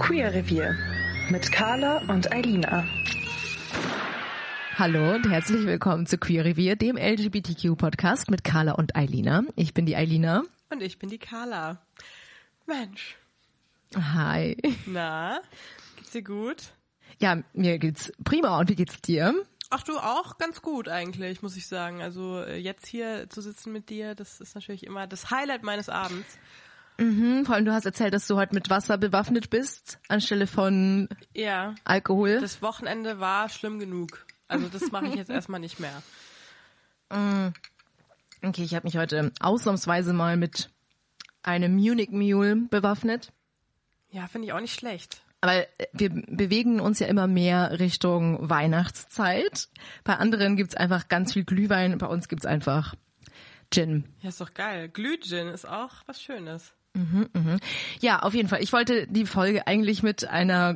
Queer Revier mit Carla und Eilina. Hallo und herzlich willkommen zu Queer Revier, dem LGBTQ-Podcast mit Carla und Eilina. Ich bin die Eilina. Und ich bin die Carla. Mensch. Hi. Na, geht's dir gut? Ja, mir geht's prima. Und wie geht's dir? Ach du auch ganz gut eigentlich, muss ich sagen. Also äh, jetzt hier zu sitzen mit dir, das ist natürlich immer das Highlight meines Abends. Mhm, vor allem du hast erzählt, dass du heute mit Wasser bewaffnet bist, anstelle von Ja. Alkohol. Das Wochenende war schlimm genug. Also das mache ich jetzt erstmal nicht mehr. Okay, ich habe mich heute ausnahmsweise mal mit einem Munich Mule bewaffnet. Ja, finde ich auch nicht schlecht. Aber wir bewegen uns ja immer mehr Richtung Weihnachtszeit. Bei anderen gibt's einfach ganz viel Glühwein, bei uns gibt's einfach Gin. Ja, ist doch geil. Glühgin ist auch was Schönes. Ja, auf jeden Fall. Ich wollte die Folge eigentlich mit einer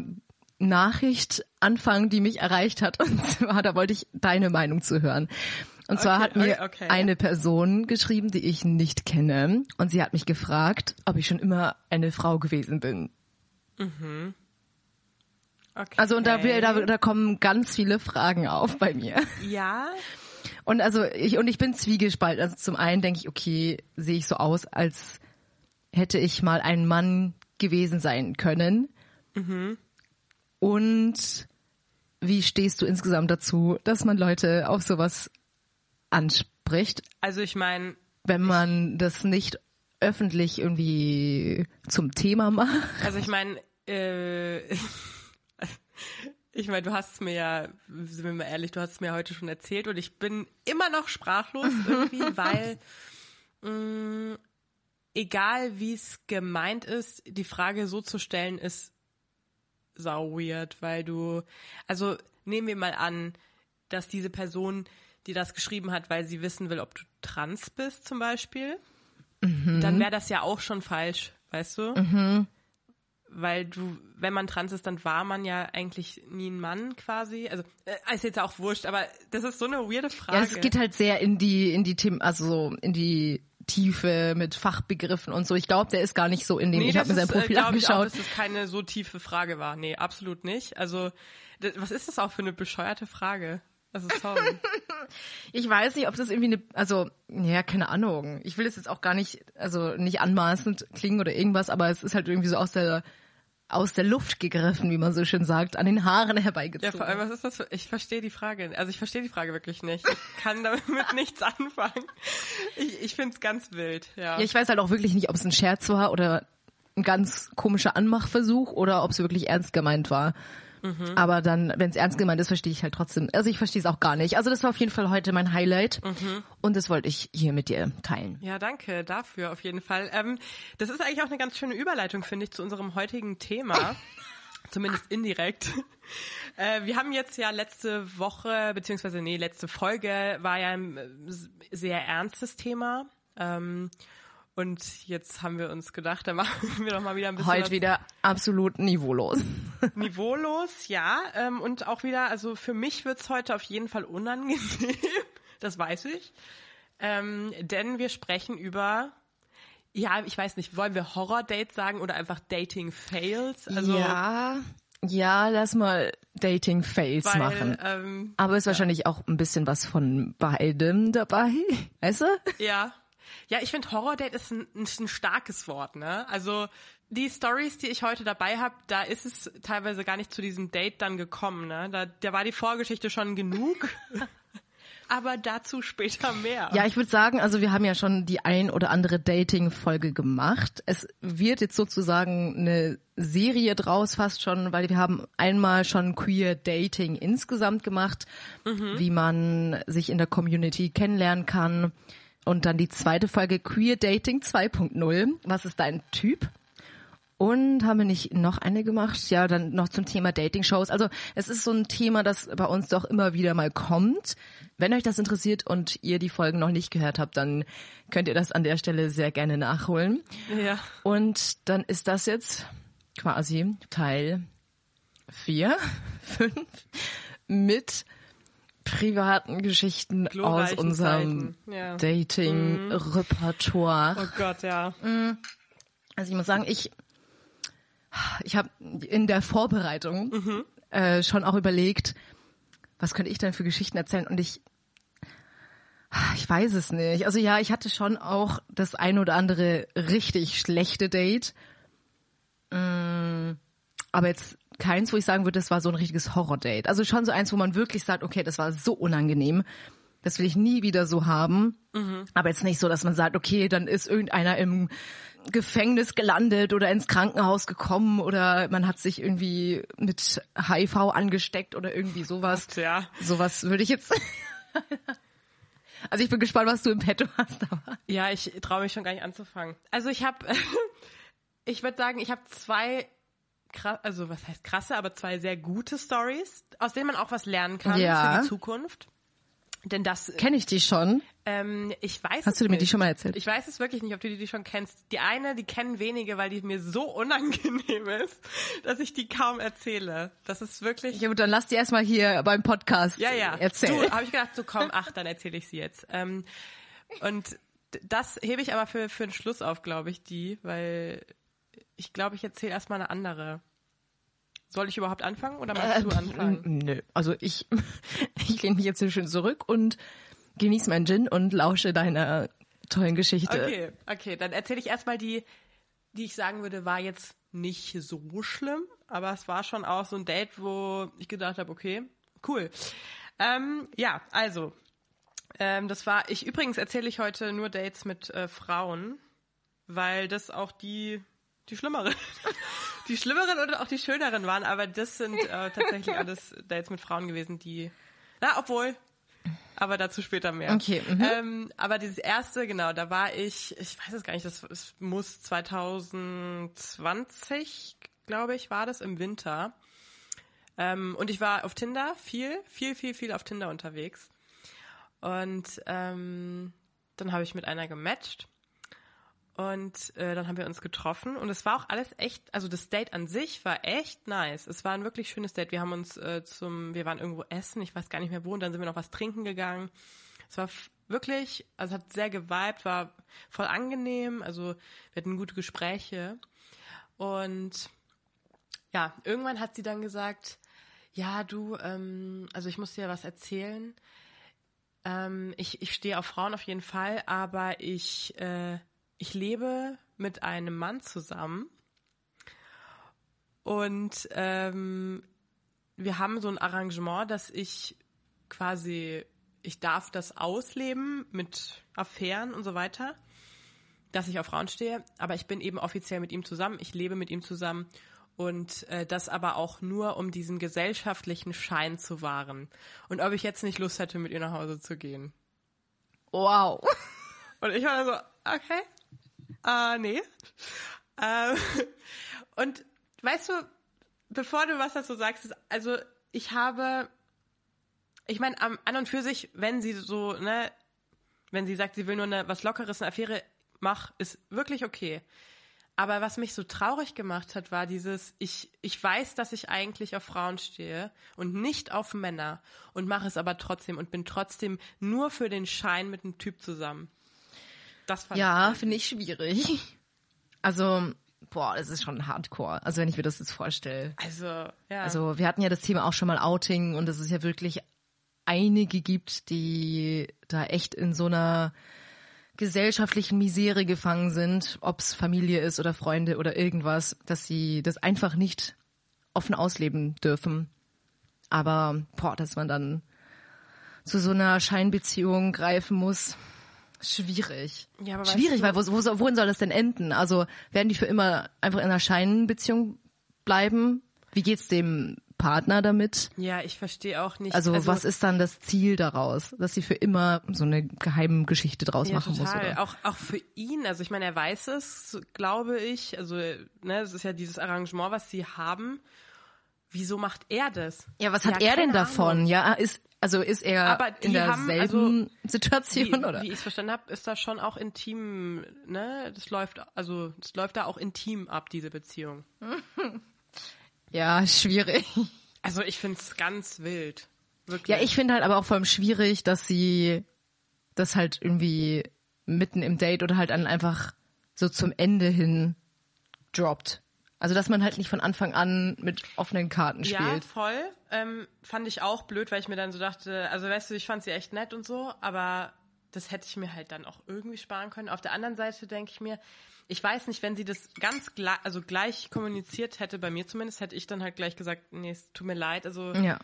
Nachricht anfangen, die mich erreicht hat. Und zwar, da wollte ich deine Meinung zu hören. Und zwar Okay, hat mir okay, okay. eine Person geschrieben, die ich nicht kenne. Und sie hat mich gefragt, ob ich schon immer eine Frau gewesen bin. Okay. Also und da, da, da kommen ganz viele Fragen auf bei mir. Ja, Und also ich und ich bin zwiegespalten. Also zum einen denke ich, okay, sehe ich so aus, als hätte ich mal ein Mann gewesen sein können. Und wie stehst du insgesamt dazu, dass man Leute auf sowas anspricht, also ich meine, wenn man das nicht öffentlich irgendwie zum Thema macht? Also ich meine, äh, ich meine, du hast es mir ja, sind wir mal ehrlich, du hast es mir heute schon erzählt und ich bin immer noch sprachlos irgendwie, weil mh, egal wie es gemeint ist, die Frage so zu stellen ist sau weird, weil du, also nehmen wir mal an, dass diese Person, die das geschrieben hat, weil sie wissen will, ob du trans bist zum Beispiel, dann wäre das ja auch schon falsch, weißt du? Weil du, wenn man trans ist, dann war man ja eigentlich nie ein Mann quasi. Also äh, ist jetzt auch wurscht, aber das ist so eine weirde Frage. Ja, es geht halt sehr in die in die Themen, also so in die Tiefe mit Fachbegriffen und so. Ich glaube, der ist gar nicht so in dem. Nee, ich habe mir das sein äh, Profil glaub ich auch, angeschaut. dass das keine so tiefe Frage war. Nee, absolut nicht. Also, d- was ist das auch für eine bescheuerte Frage? Also, sorry. Ich weiß nicht, ob das irgendwie eine, also, ja, keine Ahnung. Ich will es jetzt auch gar nicht, also nicht anmaßend klingen oder irgendwas, aber es ist halt irgendwie so aus der, aus der Luft gegriffen, wie man so schön sagt, an den Haaren Ja, herbeigezogen. vor allem, was ist das für, ich verstehe die Frage, also ich verstehe die Frage wirklich nicht. Ich kann damit nichts anfangen. Ich, ich finde es ganz wild, ja. ja, ich weiß halt auch wirklich nicht, ob es ein Scherz war oder ein ganz komischer Anmachversuch oder ob es wirklich ernst gemeint war. Mhm. Aber dann, wenn es ernst gemeint ist, verstehe ich halt trotzdem. Also ich verstehe es auch gar nicht. Also das war auf jeden Fall heute mein Highlight Mhm. und das wollte ich hier mit dir teilen. Ja, danke dafür auf jeden Fall. Ähm, das ist eigentlich auch eine ganz schöne Überleitung, finde ich, zu unserem heutigen Thema. Zumindest indirekt. Äh, wir haben jetzt ja letzte Woche, beziehungsweise nee, letzte Folge war ja ein äh, sehr ernstes Thema. Ähm, und jetzt haben wir uns gedacht, da machen wir doch mal wieder ein bisschen Heute wieder absolut niveaulos. niveaulos, ja. Ähm, und auch wieder, also für mich wird's heute auf jeden Fall unangenehm. Das weiß ich. Ähm, denn wir sprechen über, ja, ich weiß nicht, wollen wir Horror-Dates sagen oder einfach Dating-Fails? Also, ja, ja, lass mal Dating-Fails machen. Ähm, Aber ist wahrscheinlich auch ein bisschen was von beidem dabei, weißt du? ja. Ja, ich finde Horror-Date ist ein, ist ein starkes Wort, ne? Also die Stories, die ich heute dabei habe, da ist es teilweise gar nicht zu diesem Date dann gekommen, ne? Da, da war die Vorgeschichte schon genug. Aber dazu später mehr. Ja, ich würde sagen, also wir haben ja schon die ein oder andere Dating-Folge gemacht. Es wird jetzt sozusagen eine Serie draus fast schon, weil wir haben einmal schon Queer Dating insgesamt gemacht, wie man sich in der Community kennenlernen kann. Und dann die zweite Folge Queer Dating 2.0. Was ist dein Typ? Und haben wir nicht noch eine gemacht? Ja, dann noch zum Thema Dating-Shows. Also es ist so ein Thema, das bei uns doch immer wieder mal kommt. Wenn euch das interessiert und ihr die Folgen noch nicht gehört habt, dann könnt ihr das an der Stelle sehr gerne nachholen. ja. Und dann ist das jetzt quasi Teil vier, fünf mit privaten Geschichten aus unserem ja. Dating-Repertoire. Oh Gott, ja. Also ich muss sagen, ich ich habe in der Vorbereitung Mhm. äh, schon auch überlegt, was könnte ich denn für Geschichten erzählen? Und ich, ich weiß es nicht. Also ja, ich hatte schon auch das ein oder andere richtig schlechte Date. Mm, Aber jetzt keins, wo ich sagen würde, das war so ein richtiges Horror-Date. Also schon so eins, wo man wirklich sagt, okay, das war so unangenehm. Das will ich nie wieder so haben. Aber jetzt nicht so, dass man sagt, okay, dann ist irgendeiner im Gefängnis gelandet oder ins Krankenhaus gekommen oder man hat sich irgendwie mit HIV angesteckt oder irgendwie sowas. Ja. Sowas würde ich jetzt. also ich bin gespannt, was du im Petto hast. Aber Ja, ich traue mich schon gar nicht anzufangen. Also ich habe, ich würde sagen, ich habe zwei, kra- also was heißt krasse, aber zwei sehr gute Stories, aus denen man auch was lernen kann Ja. für die Zukunft. Denn das, kenne ich die schon? ähm, ich weiß Hast du mir nicht. die schon mal erzählt? Ich weiß es wirklich nicht, ob du die, die schon kennst. Die eine, die kennen wenige, weil die mir so unangenehm ist, dass ich die kaum erzähle. Das ist wirklich. Ja, gut, dann lass die erstmal hier beim Podcast Ja, ja. erzählen. Du, habe ich gedacht, so komm, ach, dann erzähle ich sie jetzt. Ähm, und das hebe ich aber für, für den Schluss auf, glaube ich, die, weil ich glaube, ich erzähle erstmal eine andere. Soll ich überhaupt anfangen oder magst du anfangen? Nö, also ich, ich lehne mich jetzt hier schön zurück und genieße meinen Gin und lausche deiner tollen Geschichte. Okay, okay, dann erzähle ich erstmal die, die ich sagen würde, war jetzt nicht so schlimm, aber es war schon auch so ein Date, wo ich gedacht habe, okay, cool. Ähm, ja, also, ähm, das war, ich übrigens erzähle ich heute nur Dates mit äh, Frauen, weil das auch die, die schlimmeren, die schlimmeren und auch die schöneren waren, aber das sind äh, tatsächlich alles Dates mit Frauen gewesen, die, na, obwohl, aber dazu später mehr. Okay, mhm. Ähm, aber dieses erste, genau, da war ich, ich weiß es gar nicht, das, es muss 2020, glaube ich, war das im Winter. Ähm, und ich war auf Tinder viel, viel, viel, viel auf Tinder unterwegs. Und ähm, dann habe ich mit einer gematcht. Und äh, dann haben wir uns getroffen und es war auch alles echt, also das Date an sich war echt nice. Es war ein wirklich schönes Date. Wir haben uns äh, zum, wir waren irgendwo essen, ich weiß gar nicht mehr wo, und dann sind wir noch was trinken gegangen. Es war wirklich, also hat sehr geweibt, war voll angenehm, also wir hatten gute Gespräche. Und ja, irgendwann hat sie dann gesagt, ja, du, ähm, also ich muss dir was erzählen. Ähm, ich, ich stehe auf Frauen auf jeden Fall, aber ich, äh, ich lebe mit einem Mann zusammen und ähm, wir haben so ein Arrangement, dass ich quasi, ich darf das ausleben mit Affären und so weiter, dass ich auf Frauen stehe, aber ich bin eben offiziell mit ihm zusammen, ich lebe mit ihm zusammen und äh, das aber auch nur, um diesen gesellschaftlichen Schein zu wahren. Und ob ich jetzt nicht Lust hätte, mit ihr nach Hause zu gehen. Wow. Und ich war so, okay, äh, nee. Ähm, und weißt du, bevor du was dazu sagst, also ich habe, ich meine, an und für sich, wenn sie so, ne, wenn sie sagt, sie will nur eine, was Lockeres, eine Affäre, mach, ist wirklich okay. Aber was mich so traurig gemacht hat, war dieses, ich, ich weiß, dass ich eigentlich auf Frauen stehe und nicht auf Männer und mache es aber trotzdem und bin trotzdem nur für den Schein mit einem Typ zusammen. Das fand Ja, finde ich schwierig. Also, boah, das ist schon hardcore. Also wenn ich mir das jetzt vorstelle. Also, ja. Also wir hatten ja das Thema auch schon mal Outing und dass es ja wirklich einige gibt, die da echt in so einer gesellschaftlichen Misere gefangen sind, ob's Familie ist oder Freunde oder irgendwas, dass sie das einfach nicht offen ausleben dürfen. Aber boah, dass man dann zu so einer Scheinbeziehung greifen muss, schwierig. Ja, aber weißt schwierig, du- weil wo, wo, wohin soll das denn enden? Also werden die für immer einfach in einer Scheinbeziehung bleiben? Wie geht's dem Partner damit? ja, ich verstehe auch nicht. Also, was ist dann das Ziel daraus, dass sie für immer so eine geheime Geschichte draus ja, machen total. muss? Oder? Auch, auch für ihn, also ich meine, er weiß es, glaube ich. Also, ne, es ist ja dieses Arrangement, was sie haben. Wieso macht er das? Ja, was hat er denn davon? Ahnung. Ja, ist also ist er Aber in haben, derselben Wie, Situation oder? wie ich es verstanden habe, ist das schon auch intim, ne? Das läuft, also das läuft da auch intim ab, diese Beziehung. Ja, schwierig. Also ich finde es ganz wild. Wirklich. Ja, ich finde halt aber auch vor allem schwierig, dass sie das halt irgendwie mitten im Date oder halt dann einfach so zum Ende hin droppt. Also dass man halt nicht von Anfang an mit offenen Karten Ja, spielt. voll. Ähm, fand ich auch blöd, weil ich mir dann so dachte, also weißt du, ich fand sie echt nett und so, aber das hätte ich mir halt dann auch irgendwie sparen können. Auf der anderen Seite denke ich mir, ich weiß nicht, wenn sie das ganz gleich, also gleich kommuniziert hätte, bei mir zumindest, hätte ich dann halt gleich gesagt, nee, es tut mir leid. Also Ja.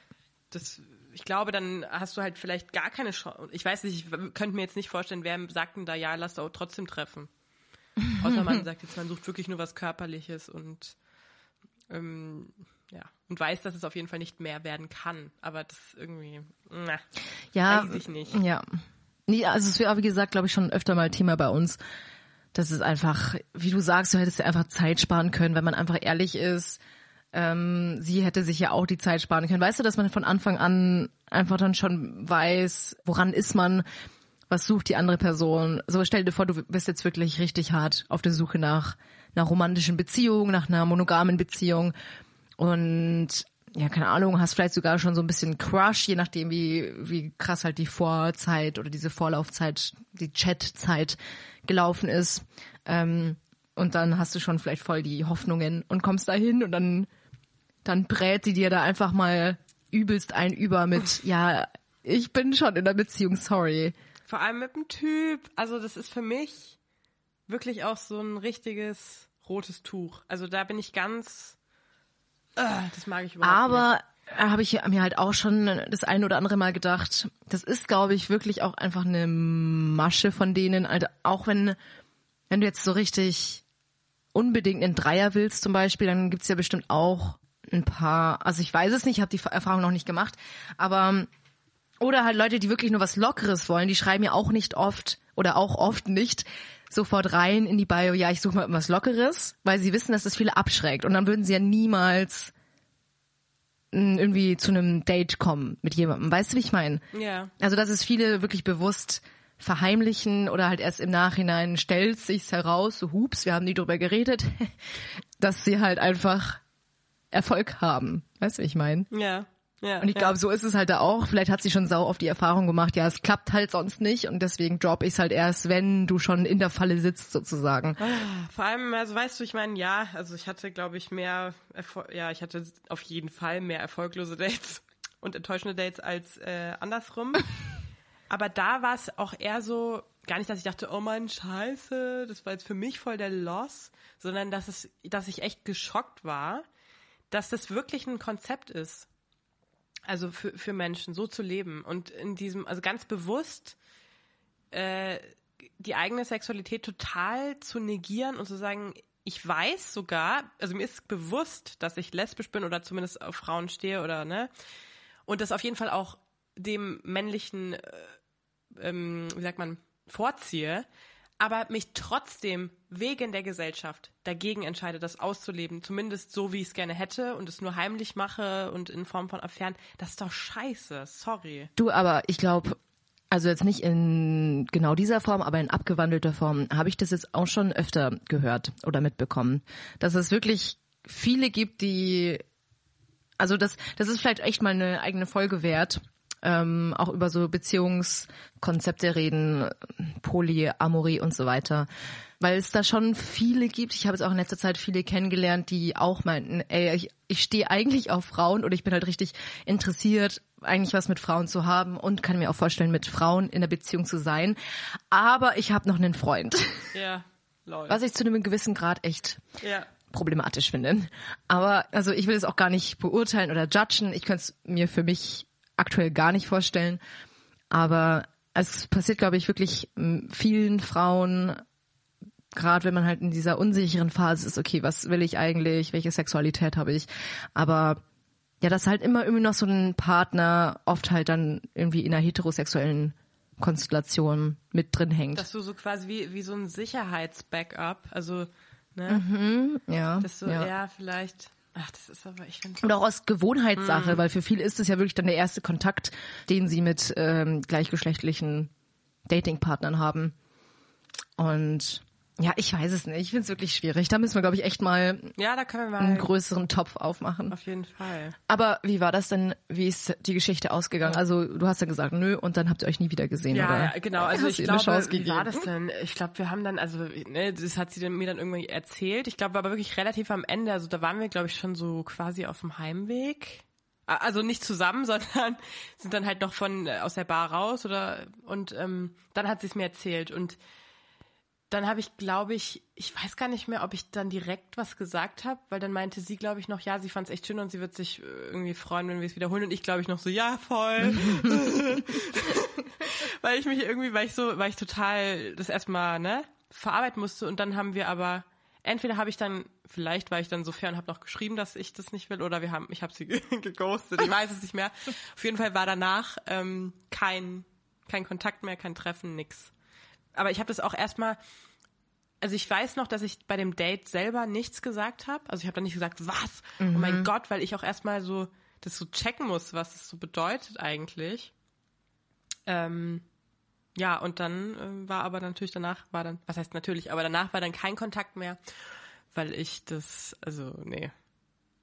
das, ich glaube, dann hast du halt vielleicht gar keine Chance. Ich weiß nicht, ich könnte mir jetzt nicht vorstellen, wer sagt denn da, ja, lass doch trotzdem treffen. Außer man sagt jetzt, man sucht wirklich nur was Körperliches und ähm, ja, und weiß, dass es auf jeden Fall nicht mehr werden kann. Aber das irgendwie, na, Ja, weiß ich nicht. Ja. Nee, also es wäre, wie gesagt, glaube ich, schon öfter mal Thema bei uns. Das ist einfach, wie du sagst, du hättest ja einfach Zeit sparen können, wenn man einfach ehrlich ist. Ähm, sie hätte sich ja auch die Zeit sparen können. Weißt du, dass man von Anfang an einfach dann schon weiß, woran ist man, was sucht die andere Person. So stell dir vor, du bist jetzt wirklich richtig hart auf der Suche nach einer romantischen Beziehung, nach einer monogamen Beziehung und ja, keine Ahnung, hast vielleicht sogar schon so ein bisschen Crush, je nachdem, wie, wie krass halt die Vorzeit oder diese Vorlaufzeit, die Chatzeit gelaufen ist. Ähm, und dann hast du schon vielleicht voll die Hoffnungen und kommst da hin und dann, dann brät sie dir da einfach mal übelst ein über mit, ja, ich bin schon in der Beziehung, sorry. Vor allem mit dem Typ. Also das ist für mich wirklich auch so ein richtiges rotes Tuch. Also da bin ich ganz, äh, das mag ich überhaupt nicht. Aber habe ich mir halt auch schon das ein oder andere Mal gedacht, das ist, glaube ich, wirklich auch einfach eine Masche von denen. Also auch wenn, wenn du jetzt so richtig unbedingt einen Dreier willst zum Beispiel, dann gibt's ja bestimmt auch ein paar, also ich weiß es nicht, ich habe die Erfahrung noch nicht gemacht, aber oder halt Leute, die wirklich nur was Lockeres wollen, die schreiben ja auch nicht oft oder auch oft nicht sofort rein in die Bio, ja, ich suche mal was Lockeres, weil sie wissen, dass das viele abschreckt. Und dann würden sie ja niemals mh, irgendwie zu einem Date kommen mit jemandem. Weißt du, wie ich meine? Ja. Also, dass es viele wirklich bewusst verheimlichen oder halt erst im Nachhinein stellt sich's heraus, so hups, wir haben nie drüber geredet, dass sie halt einfach Erfolg haben. Weißt du, wie ich meine? Ja. Ja. Und ich ja. glaube, so ist es halt da auch. Vielleicht hat sie schon sau auf die Erfahrung gemacht, ja, es klappt halt sonst nicht und deswegen drop ich es halt erst, wenn du schon in der Falle sitzt sozusagen. Vor allem, also weißt du, ich meine, ja, also ich hatte, glaube ich, mehr, Erfol ja, ich hatte auf jeden Fall mehr erfolglose Dates und enttäuschende Dates als äh, andersrum. Aber da war es auch eher so, gar nicht, dass ich dachte, oh Mann, scheiße, das war jetzt für mich voll der Loss, sondern dass es, dass ich echt geschockt war, dass das wirklich ein Konzept ist. Also für, für Menschen, so zu leben. Und in diesem, also ganz bewusst äh, die eigene Sexualität total zu negieren und zu sagen, ich weiß sogar, also mir ist bewusst, dass ich lesbisch bin oder zumindest auf Frauen stehe oder ne, und das auf jeden Fall auch dem männlichen, äh, ähm, wie sagt man, vorziehe, aber mich trotzdem wegen der Gesellschaft dagegen entscheide, das auszuleben, zumindest so, wie ich es gerne hätte und es nur heimlich mache und in Form von Affären, das ist doch scheiße, sorry. Du, aber ich glaube, also jetzt nicht in genau dieser Form, aber in abgewandelter Form, habe ich das jetzt auch schon öfter gehört oder mitbekommen, dass es wirklich viele gibt, die, also das, das ist vielleicht echt mal eine eigene Folge wert, ähm, auch über so Beziehungskonzepte reden, Polyamorie und so weiter. Weil es da schon viele gibt, ich habe jetzt auch in letzter Zeit viele kennengelernt, die auch meinten, ey, ich, ich stehe eigentlich auf Frauen oder ich bin halt richtig interessiert, eigentlich was mit Frauen zu haben und kann mir auch vorstellen, mit Frauen in der Beziehung zu sein. Aber ich habe noch einen Freund. Ja, lol. Was ich zu einem gewissen Grad echt Ja. problematisch finde. Aber also ich will es auch gar nicht beurteilen oder judgen. Ich könnte es mir für mich aktuell gar nicht vorstellen. Aber es passiert, glaube ich, wirklich m, vielen Frauen, gerade wenn man halt in dieser unsicheren Phase ist, okay, was will ich eigentlich, welche Sexualität habe ich? Aber ja, dass halt immer irgendwie noch so ein Partner oft halt dann irgendwie in einer heterosexuellen Konstellation mit drin hängt. Dass du so quasi wie, wie so ein Sicherheitsbackup, also, ne, ja, dass du, ja. vielleicht, ach, das ist aber, ich finde Und auch aus Gewohnheitssache, weil für viele ist es ja wirklich dann der erste Kontakt, den sie mit ähm, gleichgeschlechtlichen Datingpartnern haben. Und Ja, ich weiß es nicht. Ich finde es wirklich schwierig. Da müssen wir, glaube ich, echt mal Ja, da können wir einen mal größeren Topf aufmachen. auf jeden Fall. Aber wie war das denn? Wie ist die Geschichte ausgegangen? Also du hast ja gesagt, nö, und dann habt ihr euch nie wieder gesehen, Ja, oder? ja, genau. Also Hast ich glaube, wie war gegeben? das denn? Ich glaube, wir haben dann, also ne, das hat sie mir dann irgendwie erzählt. Ich glaube, aber wirklich relativ am Ende. Also da waren wir, glaube ich, schon so quasi auf dem Heimweg. Also nicht zusammen, sondern sind dann halt noch von äh, aus der Bar raus oder und ähm, dann hat sie es mir erzählt und dann habe ich, glaube ich, ich weiß gar nicht mehr, ob ich dann direkt was gesagt habe, weil dann meinte sie, glaube ich, noch, ja, sie fand es echt schön und sie wird sich äh, irgendwie freuen, wenn wir es wiederholen. Und ich, glaube ich, noch so, ja, voll. weil ich mich irgendwie, weil ich so, weil ich total das erstmal, ne, verarbeiten musste. Und dann haben wir aber, entweder habe ich dann, vielleicht war ich dann so fair und habe noch geschrieben, dass ich das nicht will, oder wir haben, ich habe sie geghostet, ich weiß es nicht mehr. Auf jeden Fall war danach ähm, kein, kein Kontakt mehr, kein Treffen, nix. Aber ich habe das auch erstmal, also ich weiß noch, dass ich bei dem Date selber nichts gesagt habe. Also ich habe dann nicht gesagt, was? Oh mein Gott, weil ich auch erstmal so das so checken muss, was es so bedeutet eigentlich. Ähm, ja, und dann äh, war aber natürlich danach, war dann, was heißt natürlich, aber danach war dann kein Kontakt mehr, weil ich das, also nee,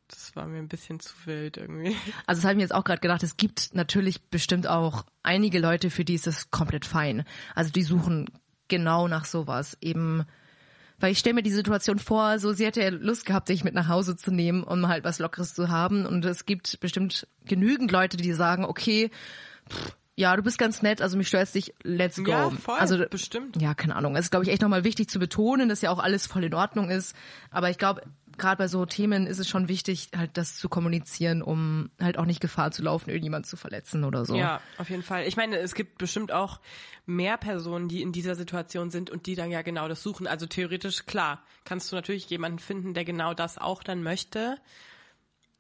das war mir ein bisschen zu wild irgendwie. Also das habe ich mir jetzt auch gerade gedacht, es gibt natürlich bestimmt auch einige Leute, für die ist das komplett fein. Also die suchen genau nach sowas. Eben, weil ich stelle mir die Situation vor, so sie hätte ja Lust gehabt, dich mit nach Hause zu nehmen, um halt was Lockeres zu haben. Und es gibt bestimmt genügend Leute, die sagen, okay, pff, ja, du bist ganz nett, also mich störst dich, let's go. Ja, voll, also bestimmt. Ja, keine Ahnung. Es ist, glaube ich, echt nochmal wichtig zu betonen, dass ja auch alles voll in Ordnung ist. Aber ich glaube, gerade bei so Themen ist es schon wichtig, halt das zu kommunizieren, um halt auch nicht Gefahr zu laufen, irgendjemand zu verletzen oder so. Ja, auf jeden Fall. Ich meine, es gibt bestimmt auch mehr Personen, die in dieser Situation sind und die dann ja genau das suchen. Also theoretisch, klar, kannst du natürlich jemanden finden, der genau das auch dann möchte.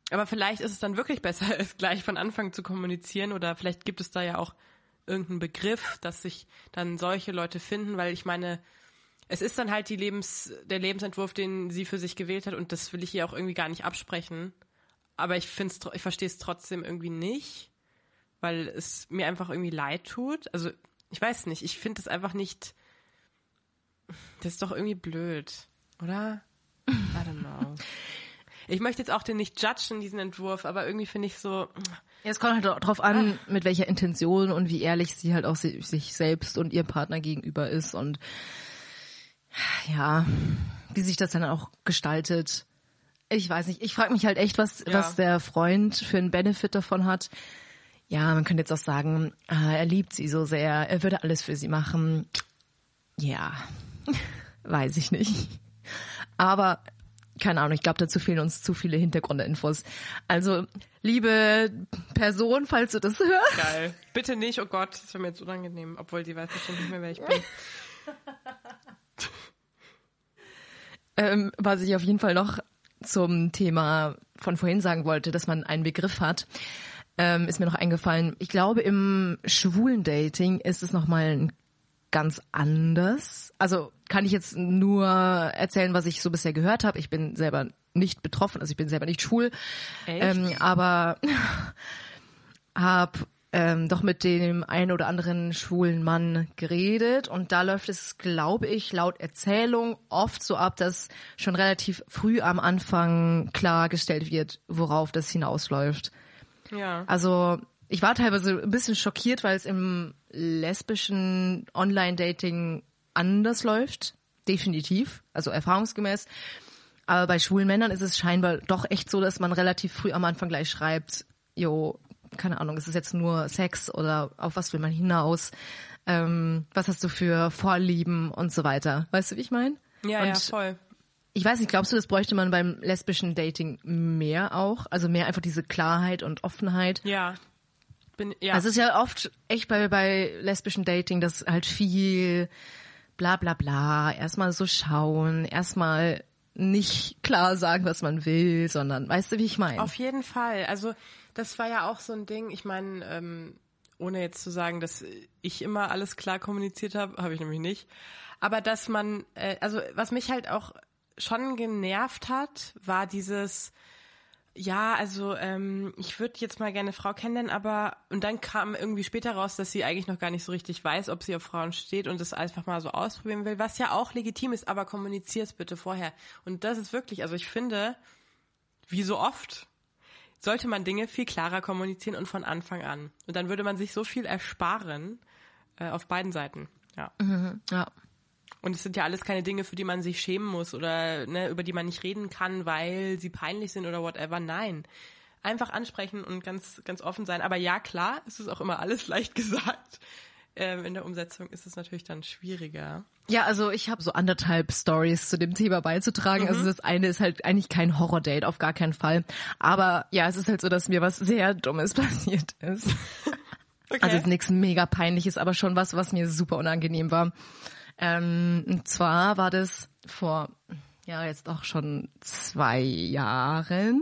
Aber vielleicht ist es dann wirklich besser, es gleich von Anfang zu kommunizieren oder vielleicht gibt es da ja auch irgendeinen Begriff, dass sich dann solche Leute finden, weil ich meine, es ist dann halt die Lebens, der Lebensentwurf, den sie für sich gewählt hat und das will ich ihr auch irgendwie gar nicht absprechen. Aber ich finde es, ich verstehe es trotzdem irgendwie nicht, weil es mir einfach irgendwie leid tut. Also ich weiß nicht, ich finde es einfach nicht. Das ist doch irgendwie blöd, oder? I don't know. Ich möchte jetzt auch den nicht judgen, diesen Entwurf, aber irgendwie finde ich so, Es kommt halt drauf an, mit welcher Intention und wie ehrlich sie halt auch si- sich selbst und ihrem Partner gegenüber ist und ja, wie sich das dann auch gestaltet. Ich weiß nicht. Ich frage mich halt echt, was, Ja. was der Freund für einen Benefit davon hat. Ja, man könnte jetzt auch sagen, ah, er liebt sie so sehr, er würde alles für sie machen. Ja, weiß ich nicht. Aber keine Ahnung, ich glaube, dazu fehlen uns zu viele Hintergrundinfos. Also, liebe Person, falls du das hörst, geil. Bitte nicht, oh Gott, das wäre mir jetzt unangenehm, obwohl die weiß bestimmt nicht mehr, wer ich bin. ähm, was ich auf jeden Fall noch zum Thema von vorhin sagen wollte, dass man einen Begriff hat, ähm, ist mir noch eingefallen. Ich glaube, im schwulen Dating ist es nochmal ganz anders. Also kann ich jetzt nur erzählen, was ich so bisher gehört habe. Ich bin selber nicht betroffen, also ich bin selber nicht schwul, ähm, aber habe ähm, doch mit dem einen oder anderen schwulen Mann geredet und da läuft es, glaube ich, laut Erzählung oft so ab, dass schon relativ früh am Anfang klargestellt wird, worauf das hinausläuft. Ja. Also ich war teilweise ein bisschen schockiert, weil es im lesbischen Online-Dating anders läuft. Definitiv, also erfahrungsgemäß. Aber bei schwulen Männern ist es scheinbar doch echt so, dass man relativ früh am Anfang gleich schreibt, jo, keine Ahnung, ist es jetzt nur Sex oder auf was will man hinaus? Ähm, was hast du für Vorlieben und so weiter? Weißt du, wie ich meine? Ja, und ja, voll. ich weiß nicht, glaubst du, das bräuchte man beim lesbischen Dating mehr auch? Also mehr einfach diese Klarheit und Offenheit? Ja. Bin, ja. Also es ist ja oft echt bei, bei lesbischen Dating, dass halt viel bla bla bla, erstmal so schauen, erstmal nicht klar sagen, was man will, sondern weißt du, wie ich meine? Auf jeden Fall. Also das war ja auch so ein Ding. Ich meine, ähm, ohne jetzt zu sagen, dass ich immer alles klar kommuniziert habe, habe ich nämlich nicht. Aber dass man, äh, also was mich halt auch schon genervt hat, war dieses, Ja, also ähm, ich würde jetzt mal gerne Frau kennenlernen, aber und dann kam irgendwie später raus, dass sie eigentlich noch gar nicht so richtig weiß, ob sie auf Frauen steht und das einfach mal so ausprobieren will, was ja auch legitim ist, aber kommunizier es bitte vorher. Und das ist wirklich, also ich finde, wie so oft, sollte man Dinge viel klarer kommunizieren und von Anfang an. Und dann würde man sich so viel ersparen äh, auf beiden Seiten. Ja. Ja. Und es sind ja alles keine Dinge, für die man sich schämen muss oder ne, über die man nicht reden kann, weil sie peinlich sind oder whatever. Nein. Einfach ansprechen und ganz, ganz offen sein. Aber ja, klar, es ist auch immer alles leicht gesagt. Ähm, in der Umsetzung ist es natürlich dann schwieriger. Ja, also ich habe so anderthalb Stories zu dem Thema beizutragen. Also das eine ist halt eigentlich kein Horror-Date, auf gar keinen Fall. Aber ja, es ist halt so, dass mir was sehr Dummes passiert ist. Okay. Also es ist nichts mega peinliches, aber schon was, was mir super unangenehm war. Ähm, und zwar war das vor, ja, jetzt auch schon zwei Jahren.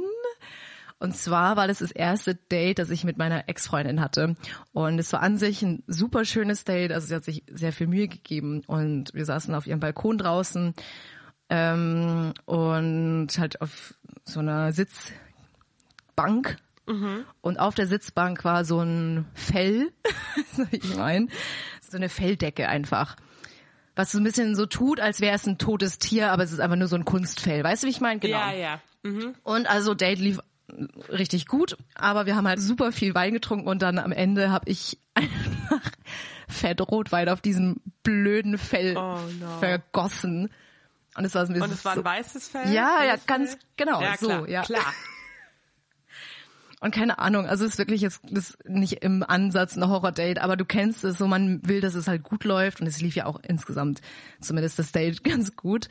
Und zwar war das das erste Date, das ich mit meiner Ex-Freundin hatte. Und es war an sich ein super schönes Date. Also sie hat sich sehr viel Mühe gegeben. Und wir saßen auf ihrem Balkon draußen ähm, und halt auf so einer Sitzbank. Und auf der Sitzbank war so ein Fell, so ich meine, so eine Felldecke einfach. Was so ein bisschen so tut, als wäre es ein totes Tier, aber es ist einfach nur so ein Kunstfell. Weißt du, wie ich meine? Genau. Ja, ja. Mhm. Und also Date lief richtig gut, aber wir haben halt super viel Wein getrunken und dann am Ende habe ich einfach Fett Rotwein auf diesem blöden Fell Oh no. vergossen. Und es war so ein bisschen Und es war ein so, weißes Fell? Ja, ja, ganz genau, Ja, so, klar, ja. klar. Und keine Ahnung, also es ist wirklich jetzt ist nicht im Ansatz ein Horror-Date, aber du kennst es so, man will, dass es halt gut läuft und es lief ja auch insgesamt zumindest das Date ganz gut.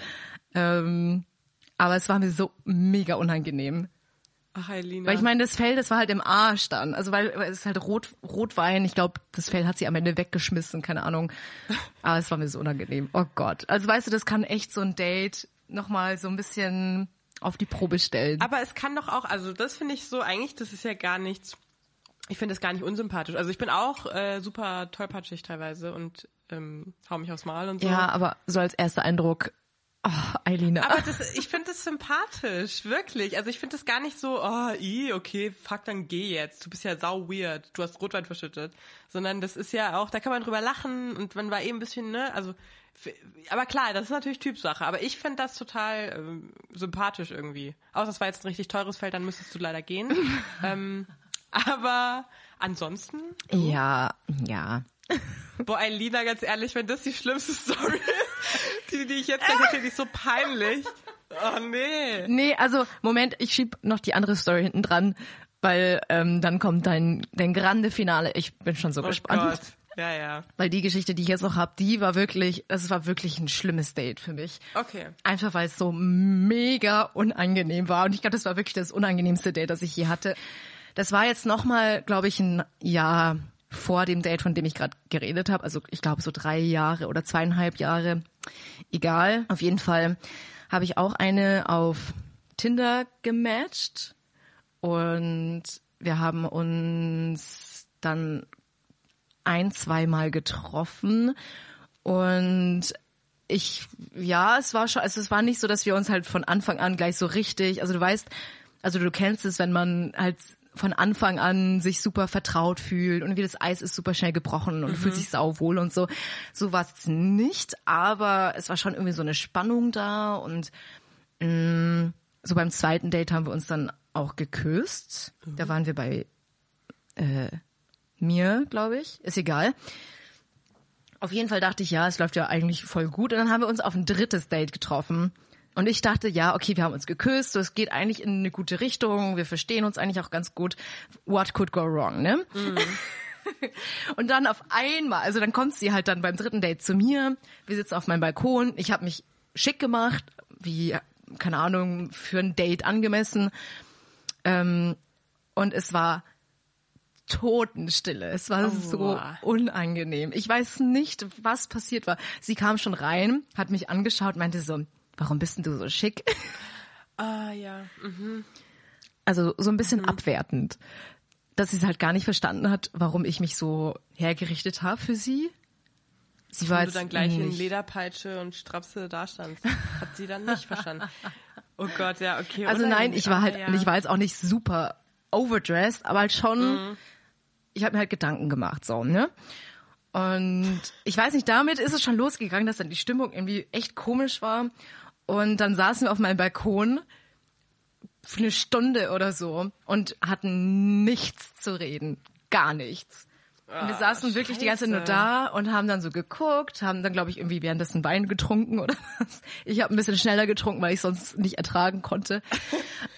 Ähm, aber es war mir so mega unangenehm. Ach, Elina. Weil ich meine, das Fell, das war halt im Arsch dann. Also weil, weil es ist halt Rot, Rotwein. Ich glaube, das Fell hat sie am Ende weggeschmissen, keine Ahnung. Aber es war mir so unangenehm. Oh Gott. Also weißt du, das kann echt so ein Date nochmal so ein bisschen auf die Probe stellen. Aber es kann doch auch, also das finde ich so, eigentlich, das ist ja gar nichts, ich finde das gar nicht unsympathisch. Also ich bin auch äh, super tollpatschig teilweise und ähm, hau mich aufs Mal und so. ja, aber so als erster Eindruck, oh, Eilina. Aber das, ich finde das sympathisch, wirklich. Also ich finde das gar nicht so, oh, i, okay, fuck, dann geh jetzt. Du bist ja sau weird. Du hast Rotwein verschüttet. Sondern das ist ja auch, da kann man drüber lachen und man war eben ein bisschen, ne, also, aber klar, das ist natürlich Typsache. Aber ich finde das total ähm, sympathisch irgendwie. Außer es war jetzt ein richtig teures Feld, dann müsstest du leider gehen. ähm, aber ansonsten, ja, ja. boah, Lina, ganz ehrlich, wenn das die schlimmste Story ist, die, die ich jetzt gleich erzähle, die ist so peinlich. Oh nee. Nee, also Moment, ich schieb noch die andere Story hinten dran, weil ähm, dann kommt dein, dein grande Finale. Ich bin schon so Oh gespannt. Gott. Ja, ja. Weil die Geschichte, die ich jetzt noch hab, die war wirklich, es war wirklich ein schlimmes Date für mich. Okay. Einfach weil es so mega unangenehm war. Und ich glaube, das war wirklich das unangenehmste Date, das ich je hatte. Das war jetzt nochmal, glaube ich, ein Jahr vor dem Date, von dem ich gerade geredet habe. Also ich glaube so drei Jahre oder zweieinhalb Jahre. Egal. Auf jeden Fall habe ich auch eine auf Tinder gematcht. Und wir haben uns dann ein, zweimal getroffen und ich, ja, es war schon, also es war nicht so, dass wir uns halt von Anfang an gleich so richtig, also du weißt, also du kennst es, wenn man halt von Anfang an sich super vertraut fühlt und wie das Eis ist super schnell gebrochen und fühlt sich sauwohl und so. So war es nicht, aber es war schon irgendwie so eine Spannung da und mh, so beim zweiten Date haben wir uns dann auch geküsst. Da waren wir bei äh, mir, glaube ich. Ist egal. Auf jeden Fall dachte ich, ja, es läuft ja eigentlich voll gut. Und dann haben wir uns auf ein drittes Date getroffen. Und ich dachte, ja, okay, wir haben uns geküsst, so, es geht eigentlich in eine gute Richtung, wir verstehen uns eigentlich auch ganz gut. What could go wrong, ne? Und dann auf einmal, also dann kommt sie halt dann beim dritten Date zu mir. Wir sitzen auf meinem Balkon. Ich habe mich schick gemacht, wie, keine Ahnung, für ein Date angemessen. Ähm, und es war Totenstille. Es war so Aua. unangenehm. Ich weiß nicht, was passiert war. Sie kam schon rein, hat mich angeschaut, meinte so, warum bist denn du so schick? Ah, ja. Also so ein bisschen Mhm. abwertend. Dass sie es halt gar nicht verstanden hat, warum ich mich so hergerichtet habe für sie. Sie war Wenn du jetzt dann gleich in Lederpeitsche und Strapse dastandst. Hat sie dann nicht verstanden. Oh Gott, ja, okay. Also nein, ich war halt, ja. ich war jetzt auch nicht super overdressed, aber halt schon, ich habe mir halt Gedanken gemacht, so, ne? Und ich weiß nicht, damit ist es schon losgegangen, dass dann die Stimmung irgendwie echt komisch war. Und dann saßen wir auf meinem Balkon für eine Stunde oder so und hatten nichts zu reden. Gar nichts. Und wir saßen wirklich die ganze Zeit nur da und haben dann so geguckt, haben dann, glaube ich, irgendwie währenddessen Wein getrunken oder was. Ich habe ein bisschen schneller getrunken, weil ich sonst nicht ertragen konnte.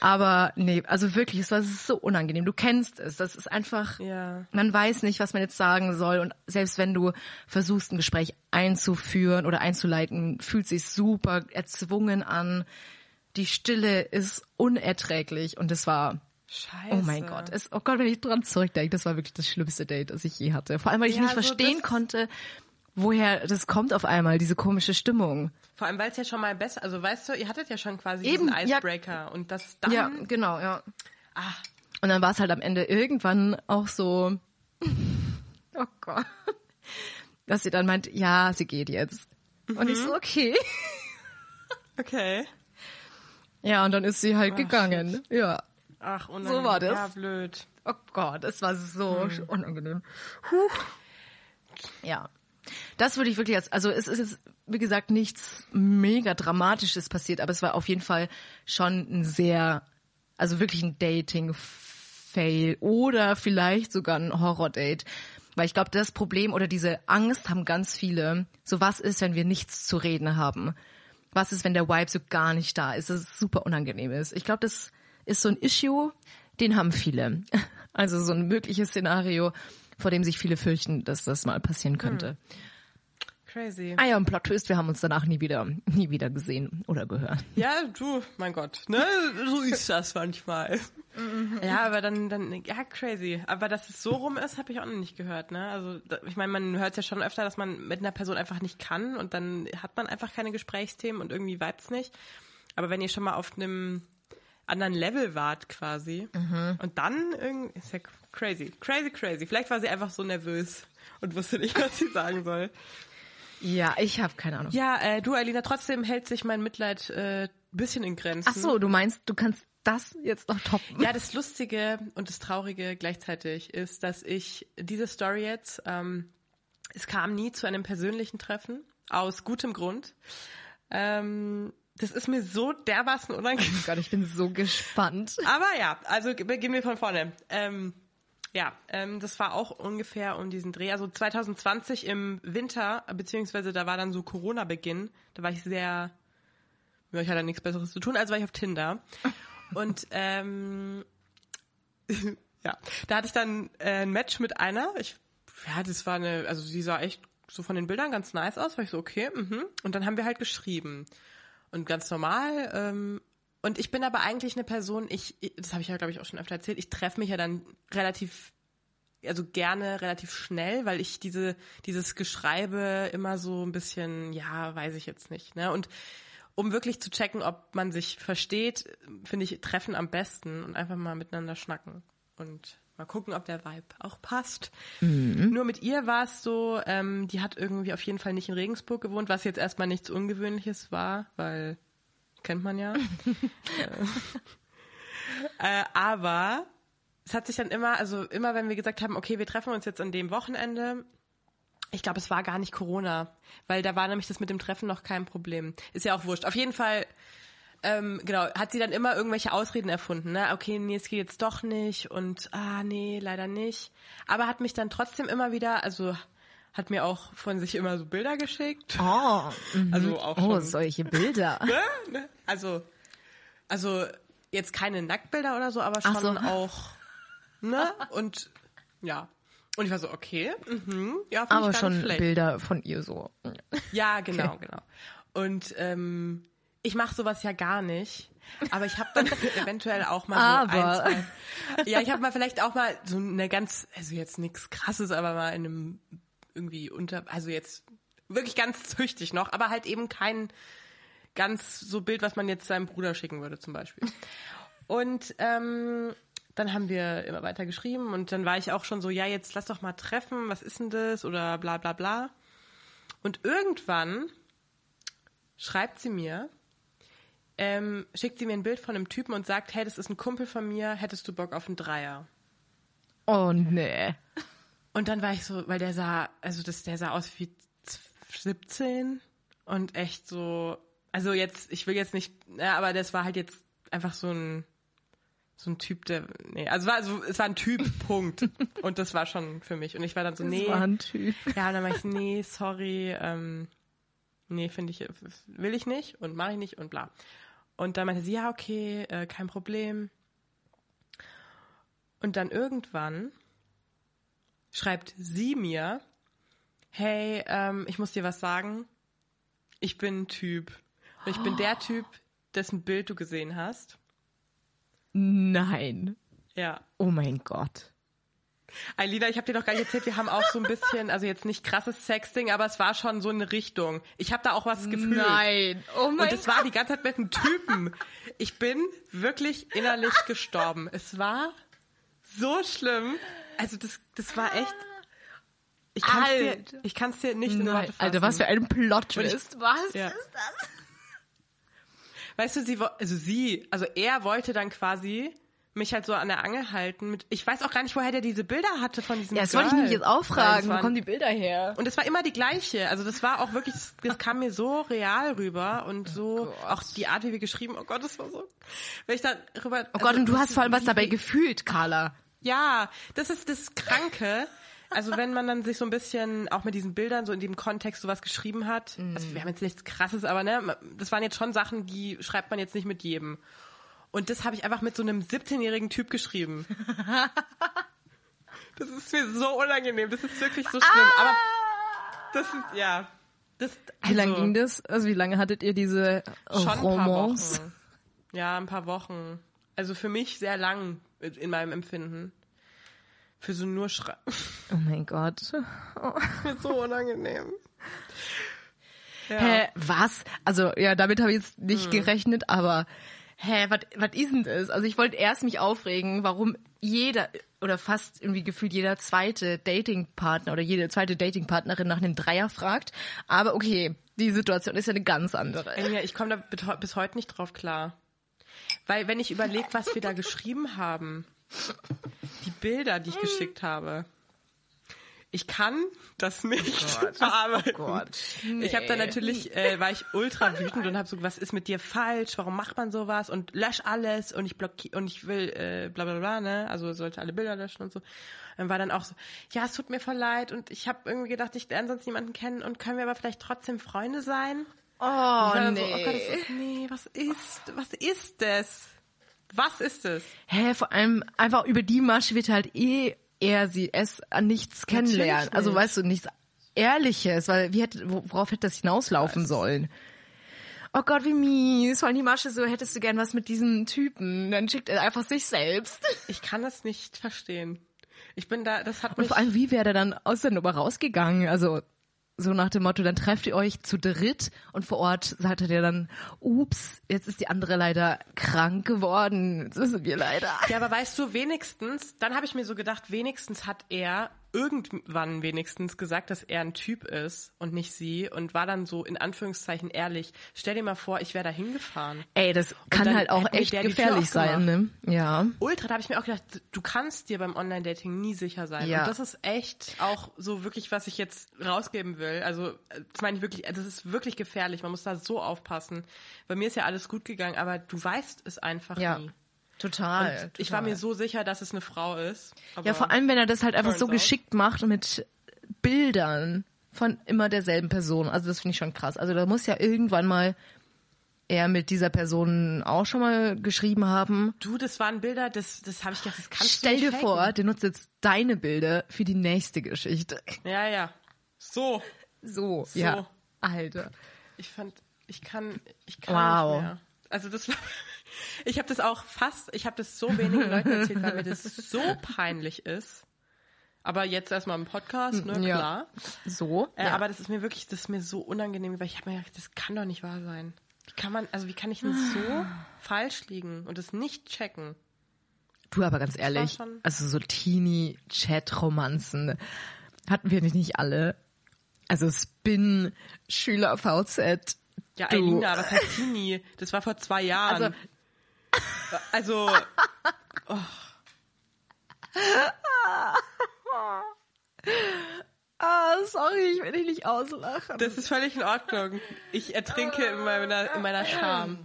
Aber nee, also wirklich, es war so unangenehm. Du kennst es. Das ist einfach, Ja. man weiß nicht, was man jetzt sagen soll. Und selbst wenn du versuchst, ein Gespräch einzuführen oder einzuleiten, fühlt sich super erzwungen an. Die Stille ist unerträglich und es war Scheiße. Oh mein Gott. Es, oh Gott, wenn ich dran zurückdenke, das war wirklich das schlimmste Date, das ich je hatte. Vor allem, weil ich Ja, nicht so verstehen konnte, woher das kommt auf einmal, diese komische Stimmung. Vor allem, weil es ja schon mal besser, also weißt du, ihr hattet ja schon quasi Eben, diesen ja. Icebreaker und das dann, Ja, genau, ja. ah, Und dann war es halt am Ende irgendwann auch so, oh Gott, dass sie dann meint, ja, sie geht jetzt. Und ich so, okay. okay. Ja, und dann ist sie halt gegangen. Ja. Ach, unangenehm. So war das. Ja, blöd. Oh Gott, es war so Hm. unangenehm. Huh. Ja. Das würde ich wirklich als, also es ist jetzt, wie gesagt, nichts mega Dramatisches passiert, aber es war auf jeden Fall schon ein sehr, also wirklich ein Dating-Fail oder vielleicht sogar ein Horror-Date. Weil ich glaube, das Problem oder diese Angst haben ganz viele. So was ist, wenn wir nichts zu reden haben? Was ist, wenn der Vibe so gar nicht da ist? Das ist super unangenehm ist. Ich glaube, das ist so ein Issue, den haben viele. Also so ein mögliches Szenario, vor dem sich viele fürchten, dass das mal passieren könnte. Crazy. Ah ja, und Plot Twist, wir haben uns danach nie wieder, nie wieder gesehen oder gehört. Ja, du, mein Gott, ne? So ist das manchmal. Ja, aber dann, dann, ja, crazy. Aber dass es so rum ist, habe ich auch noch nicht gehört, ne? Also, ich meine, man hört ja schon öfter, dass man mit einer Person einfach nicht kann und dann hat man einfach keine Gesprächsthemen und irgendwie vibes nicht. Aber wenn ihr schon mal auf einem anderen Level wart quasi und dann irgendwie, ist ja crazy, crazy, crazy. Vielleicht war sie einfach so nervös und wusste nicht, was sie sagen soll. Ja, ich habe keine Ahnung. Ja, äh, du, Alina, trotzdem hält sich mein Mitleid äh, bisschen in Grenzen. Ach so, du meinst, du kannst das jetzt noch toppen? Ja, das Lustige und das Traurige gleichzeitig ist, dass ich diese Story jetzt, ähm, es kam nie zu einem persönlichen Treffen, aus gutem Grund. Ähm, das ist mir so dermaßen unangenehm. Oh Gott, ich bin so gespannt. Aber ja, also beginnen wir von vorne. Ähm, ja, ähm, das war auch ungefähr um diesen Dreh. Also 2020 im Winter, beziehungsweise da war dann so Corona-Beginn. Da war ich sehr, ja, ich hatte nichts Besseres zu tun, also war ich auf Tinder. Und ähm, ja, da hatte ich dann äh, ein Match mit einer. Ich, ja, das war eine, also sie sah echt so von den Bildern ganz nice aus. War ich so, okay, mhm. Und dann haben wir halt geschrieben. Und ganz normal. Ähm, und ich bin aber eigentlich eine Person, ich, das habe ich ja, glaube ich, auch schon öfter erzählt, ich treffe mich ja dann relativ, also gerne relativ schnell, weil ich diese, dieses Geschreibe immer so ein bisschen, ja, weiß ich jetzt nicht. Ne? Und um wirklich zu checken, ob man sich versteht, finde ich Treffen am besten und einfach mal miteinander schnacken und mal gucken, ob der Vibe auch passt. Nur mit ihr war es so, ähm, die hat irgendwie auf jeden Fall nicht in Regensburg gewohnt, was jetzt erstmal nichts Ungewöhnliches war, weil kennt man ja. äh, aber es hat sich dann immer, also immer wenn wir gesagt haben, okay, wir treffen uns jetzt an dem Wochenende, ich glaube, es war gar nicht Corona, weil da war nämlich das mit dem Treffen noch kein Problem. Ist ja auch wurscht. Auf jeden Fall, ähm, genau, hat sie dann immer irgendwelche Ausreden erfunden. Ne? Okay, nee, es geht jetzt doch nicht und ah, nee, leider nicht. Aber hat mich dann trotzdem immer wieder, also hat mir auch von sich immer so Bilder geschickt. Oh, Also auch oh schon, solche Bilder. ne? Ne? Also, also jetzt keine Nacktbilder oder so, aber schon so. auch, ne? Und ja. Und ich war so, okay, mhm, ja, Aber schon. Bilder von ihr so. Ja, genau, genau. Und ähm, ich mache sowas ja gar nicht. Aber ich habe dann eventuell auch mal so Aber. ein, zwei. Ja, ich habe mal vielleicht auch mal so eine ganz, also jetzt nichts krasses, aber mal in einem irgendwie unter, also jetzt wirklich ganz züchtig noch, aber halt eben kein ganz so Bild, was man jetzt seinem Bruder schicken würde zum Beispiel. Und ähm, dann haben wir immer weiter geschrieben und dann war ich auch schon so, ja, jetzt lass doch mal treffen, was ist denn das oder bla bla bla. Und irgendwann schreibt sie mir, ähm, schickt sie mir ein Bild von einem Typen und sagt, hey, das ist ein Kumpel von mir, hättest du Bock auf einen Dreier? Oh nee. Und dann war ich so, weil der sah, also das, der sah aus wie 17 und echt so, also jetzt, ich will jetzt nicht, ja, aber das war halt jetzt einfach so ein, so ein Typ, der, nee, also war, so, es war ein Typ, Punkt. Und das war schon für mich. Und ich war dann so, nee. Das war ein Typ. Ja, und dann war ich, nee, sorry, ähm, nee, finde ich, will ich nicht und mache ich nicht und bla. Und dann meinte sie, ja, okay, äh, kein Problem. Und dann irgendwann schreibt sie mir, hey, ähm, ich muss dir was sagen. Ich bin ein Typ. Und ich bin der Typ, dessen Bild du gesehen hast. Nein. Ja. Oh mein Gott. Alina, ich habe dir doch gar nicht erzählt, wir haben auch so ein bisschen, also jetzt nicht krasses Sexting, aber es war schon so eine Richtung. Ich habe da auch was gefühlt. Nein. Oh mein Und es war die ganze Zeit mit einem Typen. Ich bin wirklich innerlich gestorben. Es war so schlimm. Also das, das war echt. Ich kann es dir, ich kann's dir nicht in Nein. Worte fassen. Alter, was für ein Plot-Twist. Was Ja. ist das? Weißt du, sie, also sie, also er wollte dann quasi mich halt so an der Angel halten. Mit, ich weiß auch gar nicht, woher der diese Bilder hatte von diesem Ja, das wollte ich Girl. mich jetzt auffragen. es Wo kommen die Bilder her? Und es war immer die gleiche. Also das war auch wirklich, das, kam mir so real rüber und so auch die Art, wie wir geschrieben. Oh Gott, das war so. Wenn ich da rüber. Oh Gott, und du hast vor allem was dabei gefühlt, Carla. Ja, das ist das Kranke. Also wenn man dann sich so ein bisschen auch mit diesen Bildern so in dem Kontext sowas geschrieben hat. Also wir haben jetzt nichts Krasses, aber ne, das waren jetzt schon Sachen, die schreibt man jetzt nicht mit jedem. Und das habe ich einfach mit so einem 17-jährigen Typ geschrieben. Das ist mir so unangenehm. Das ist wirklich so schlimm. Aber das ist, ja. Das, Wie lange also, ging das? Also wie lange hattet ihr diese Schon ein paar Romance? Wochen. Ja, ein paar Wochen. Also für mich sehr lang in meinem Empfinden. Für so nur Schrei. Oh mein Gott. so unangenehm. Ja. Hä, was? Also, ja, damit habe ich jetzt Hm. nicht gerechnet, aber hä, was ist denn das? Also ich wollte erst mich aufregen, warum jeder oder fast irgendwie gefühlt jeder zweite Datingpartner oder jede zweite Datingpartnerin nach einem Dreier fragt. Aber okay, die Situation ist ja eine ganz andere. Enya, ich komme da bis heute nicht drauf klar. Weil wenn ich überlege, was wir da geschrieben haben, die Bilder, die ich geschickt habe, ich kann das nicht verarbeiten. Oh Gott. Ich habe dann Nee. natürlich, äh, war ich ultra wütend und habe so, was ist mit dir falsch? Warum macht man sowas? Und lösch alles und ich blockiere und ich will äh, bla bla bla, ne? Also sollte alle Bilder löschen und so. Dann war dann auch so, ja, es tut mir voll leid und ich habe irgendwie gedacht, ich lerne sonst niemanden kennen und können wir aber vielleicht trotzdem Freunde sein? Oh, dann so, nee. oh Gott, ist, nee, was ist, was ist das? Was ist es? Hä, vor allem einfach über die Masche wird halt eh er sie es an nichts kennenlernen. nicht. Also weißt du, nichts Ehrliches, weil wie hätte, wo- worauf hätte das hinauslaufen sollen? Oh Gott, wie mies. Vor allem die Masche so, hättest du gern was mit diesem Typen. Dann schickt er einfach sich selbst. Ich kann das nicht verstehen. Ich bin da, das hat Und mich, vor allem, wie wäre der dann aus der Nummer rausgegangen? Also so nach dem Motto, dann trefft ihr euch zu dritt und vor Ort sagt er dann, ups, jetzt ist die andere leider krank geworden. Jetzt wissen wir leider. ja, aber weißt du, wenigstens, dann habe ich mir so gedacht, wenigstens hat er irgendwann wenigstens gesagt, dass er ein Typ ist und nicht sie und war dann so in Anführungszeichen ehrlich. Stell dir mal vor, ich wäre da hingefahren. Ey, das kann halt auch echt gefährlich sein, ne? Ja. Ultra, da habe ich mir auch gedacht, du kannst dir beim Online-Dating nie sicher sein. Ja. Und das ist echt auch so wirklich, was ich jetzt rausgeben will. Also, das meine ich wirklich, das ist wirklich gefährlich. Man muss da so aufpassen. Bei mir ist ja alles gut gegangen, aber du weißt es einfach Ja. nie. Total. Und ich war mir so sicher, dass es eine Frau ist. Ja, vor allem, wenn er das halt einfach so geschickt macht und mit Bildern von immer derselben Person. Also das finde ich schon krass. Also da muss ja irgendwann mal er mit dieser Person auch schon mal geschrieben haben. Du, das waren Bilder, das, das habe ich gedacht, das kannst Stell du dir nicht vor, faken. der nutzt jetzt deine Bilder für die nächste Geschichte. Ja, ja. So. So, So. ja. Alter. Ich fand, ich kann, ich kann Wow. nicht mehr. Also das war, ich habe das auch fast, ich habe das so wenigen Leuten erzählt, weil mir das so peinlich ist. Aber jetzt erstmal im Podcast, ne, Ja. klar. So. Äh, Aber das ist mir wirklich, das ist mir so unangenehm, weil ich habe mir gedacht, das kann doch nicht wahr sein. Wie kann man, also wie kann ich denn so falsch liegen und das nicht checken? Du aber ganz ehrlich, also so Teenie-Chat-Romanzen hatten wir nicht alle. Also Spin, Schüler VZ, Ja, Alina, was heißt Teenie? Das war vor zwei Jahren. Also, Ah, sorry, ich will dich nicht auslachen. das ist völlig in Ordnung. Ich ertrinke in meiner, in meiner Scham.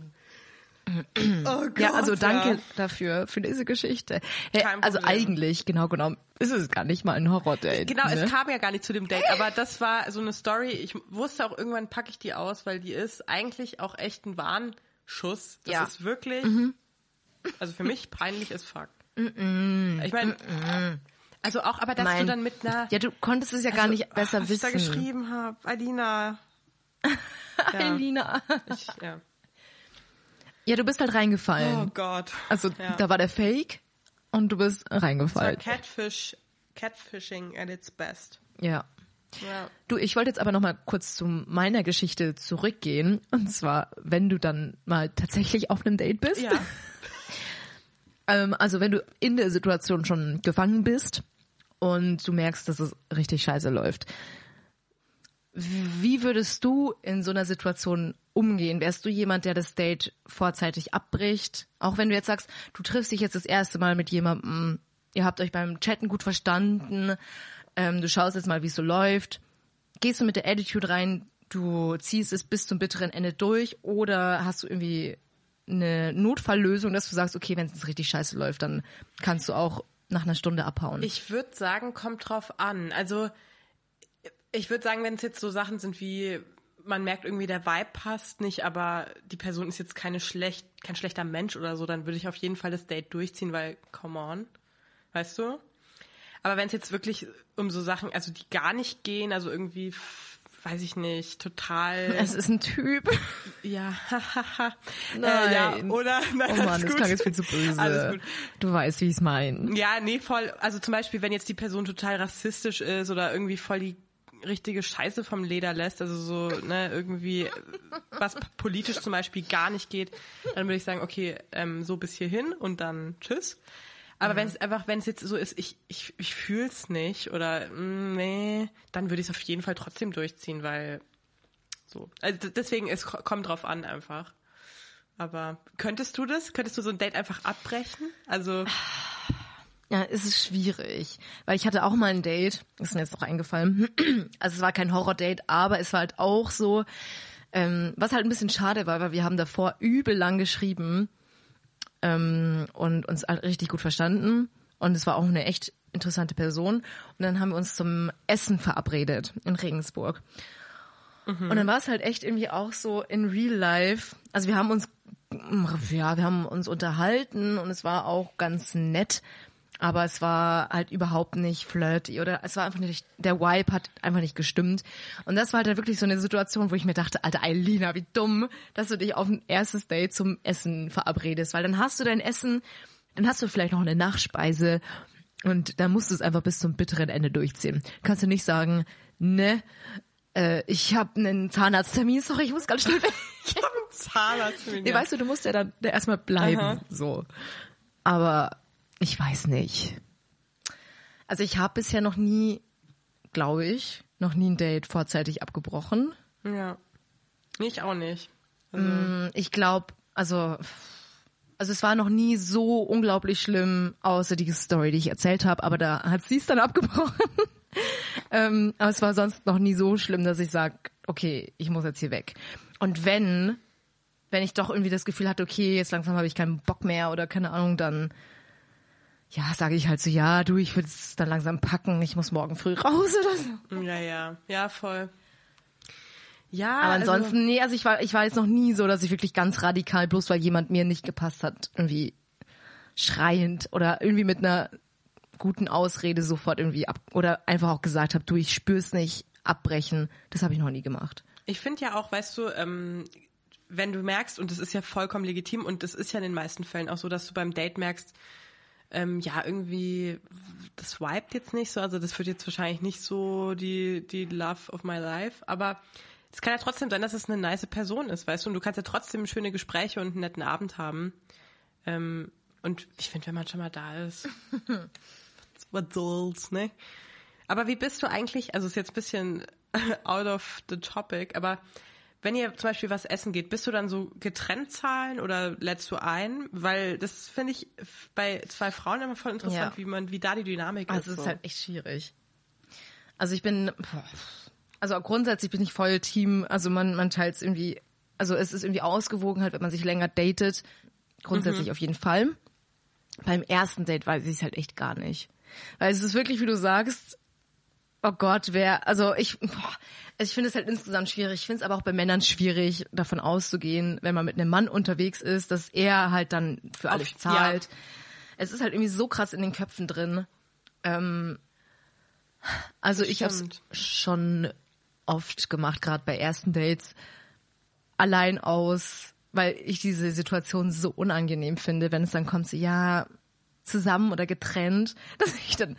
Oh Gott, Ja, also danke ja. dafür, für diese Geschichte. Hey, also eigentlich, genau genommen, ist es gar nicht mal ein Horror-Date. Genau, ne? es kam ja gar nicht zu dem Date, aber das war so eine Story. Ich wusste auch irgendwann packe ich die aus, weil die ist eigentlich auch echt ein Warnschuss. Das Ja. ist wirklich, Mhm. Also für mich peinlich as fuck. Ich meine, also auch, aber dass Mein- du dann mit einer, Ja, du konntest es ja gar nicht besser was wissen. ich da geschrieben habe, Alina. Ja, Elina. ich, ja. Ja, du bist halt reingefallen. Oh Gott. Also ja. da war der Fake und du bist war reingefallen. Catfish, Catfishing at its best. Ja. Ja. Du, ich wollte jetzt aber noch mal kurz zu meiner Geschichte zurückgehen. Und zwar, wenn du dann mal tatsächlich auf einem Date bist. Ja. Ähm, also wenn du in der Situation schon gefangen bist und du merkst, dass es richtig scheiße läuft. Wie würdest du in so einer Situation umgehen? Wärst du jemand, der das Date vorzeitig abbricht? Auch wenn du jetzt sagst, du triffst dich jetzt das erste Mal mit jemandem, ihr habt euch beim Chatten gut verstanden, ähm, du schaust jetzt mal, wie es so läuft. Gehst du mit der Attitude rein, du ziehst es bis zum bitteren Ende durch oder hast du irgendwie eine Notfalllösung, dass du sagst, okay, wenn es richtig scheiße läuft, dann kannst du auch nach einer Stunde abhauen. Ich würde sagen, kommt drauf an. Also ich würde sagen, wenn es jetzt so Sachen sind wie man merkt irgendwie der Vibe passt nicht, aber die Person ist jetzt keine schlecht, kein schlechter Mensch oder so, dann würde ich auf jeden Fall das Date durchziehen, weil come on, weißt du? Aber wenn es jetzt wirklich um so Sachen, also die gar nicht gehen, also irgendwie weiß ich nicht, total es ist ein Typ. ja, hahaha. Nein. Äh, ja, oder nein, Oh Mann, das klang jetzt viel zu böse. Alles gut. Du weißt, wie ich es meine. Ja, nee, voll. Also zum Beispiel, wenn jetzt die Person total rassistisch ist oder irgendwie voll die richtige Scheiße vom Leder lässt, also so, ne, irgendwie, was p- politisch zum Beispiel gar nicht geht, dann würde ich sagen, okay, ähm, so bis hierhin und dann tschüss. Aber wenn es einfach, wenn es jetzt so ist, ich, ich, ich fühl's nicht oder mm, nee, dann würde ich es auf jeden Fall trotzdem durchziehen, weil so. Also deswegen, es ko- kommt drauf an einfach. Aber könntest du das? Könntest du so ein Date einfach abbrechen? Also, Ja, es ist schwierig, weil ich hatte auch mal ein Date, ist mir jetzt noch eingefallen. Also es war kein Horror-Date, aber es war halt auch so, ähm, was halt ein bisschen schade war, weil wir haben davor übel lang geschrieben ähm, und uns richtig gut verstanden und es war auch eine echt interessante Person und dann haben wir uns zum Essen verabredet in Regensburg. Und dann war es halt echt irgendwie auch so in Real Life. Also wir haben uns, ja, wir haben uns unterhalten und es war auch ganz nett, aber es war halt überhaupt nicht flirty oder es war einfach nicht, der Vibe hat einfach nicht gestimmt. Und das war halt dann wirklich so eine Situation, wo ich mir dachte, Alter, Eilina, wie dumm, dass du dich auf ein erstes Date zum Essen verabredest, weil dann hast du dein Essen, dann hast du vielleicht noch eine Nachspeise und dann musst du es einfach bis zum bitteren Ende durchziehen. Kannst du nicht sagen, ne, äh, ich habe einen Zahnarzttermin, sorry, ich muss ganz schnell weg. Zahnarzt. Nee, weißt du, du musst ja dann erstmal bleiben, Aha. so. Aber ich weiß nicht. Also ich habe bisher noch nie, glaube ich, noch nie ein Date vorzeitig abgebrochen. Ja. Ich auch nicht. Also, Mm, Ich glaube, also also es war noch nie so unglaublich schlimm, außer die Story, die ich erzählt habe, aber da hat sie es dann abgebrochen. ähm, aber es war sonst noch nie so schlimm, dass ich sage, okay, ich muss jetzt hier weg. Und wenn, wenn ich doch irgendwie das Gefühl hatte, okay, jetzt langsam habe ich keinen Bock mehr oder keine Ahnung, dann ja, sage ich halt so, ja, du, ich würde es dann langsam packen, ich muss morgen früh raus oder so. ja, ja. Ja, voll. Ja, Aber also- ansonsten, nee, also ich war, ich war jetzt noch nie so, dass ich wirklich ganz radikal, bloß weil jemand mir nicht gepasst hat, irgendwie schreiend oder irgendwie mit einer guten Ausrede sofort irgendwie ab oder einfach auch gesagt habe, du, ich spür's nicht, abbrechen. Das habe ich noch nie gemacht. Ich finde ja auch, weißt du, ähm, wenn du merkst, und das ist ja vollkommen legitim, und das ist ja in den meisten Fällen auch so, dass du beim Date merkst, ähm, ja, irgendwie, das vibet jetzt nicht so, also das wird jetzt wahrscheinlich nicht so die, die Love of my life, aber es kann ja trotzdem sein, dass es eine nice Person ist, weißt du, und du kannst ja trotzdem schöne Gespräche und einen netten Abend haben. Ähm, und ich finde, wenn man schon mal da ist, was soll's, ne? Aber wie bist du eigentlich, also ist jetzt ein bisschen out of the topic, aber wenn ihr zum Beispiel was essen geht, bist du dann so getrennt zahlen oder lädst du ein? Weil das finde ich bei zwei Frauen immer voll interessant, Ja. wie man, wie da die Dynamik Also ist. es ist halt echt schwierig. Also ich bin, also grundsätzlich bin ich voll Team, also man, man teilt es irgendwie, also es ist irgendwie ausgewogen halt, wenn man sich länger datet, grundsätzlich Mhm. auf jeden Fall. Beim ersten Date weiß ich es halt echt gar nicht. Weil es ist wirklich, wie du sagst, oh Gott, wer, also ich, boah, also ich finde es halt insgesamt schwierig. Ich finde es aber auch bei Männern schwierig, davon auszugehen, wenn man mit einem Mann unterwegs ist, dass er halt dann für alles Auf- zahlt. Es ist halt irgendwie so krass in den Köpfen drin. Ähm, also ich habe schon oft gemacht, gerade bei ersten Dates, allein aus, weil ich diese Situation so unangenehm finde, wenn es dann kommt, so ja, zusammen oder getrennt, dass ich dann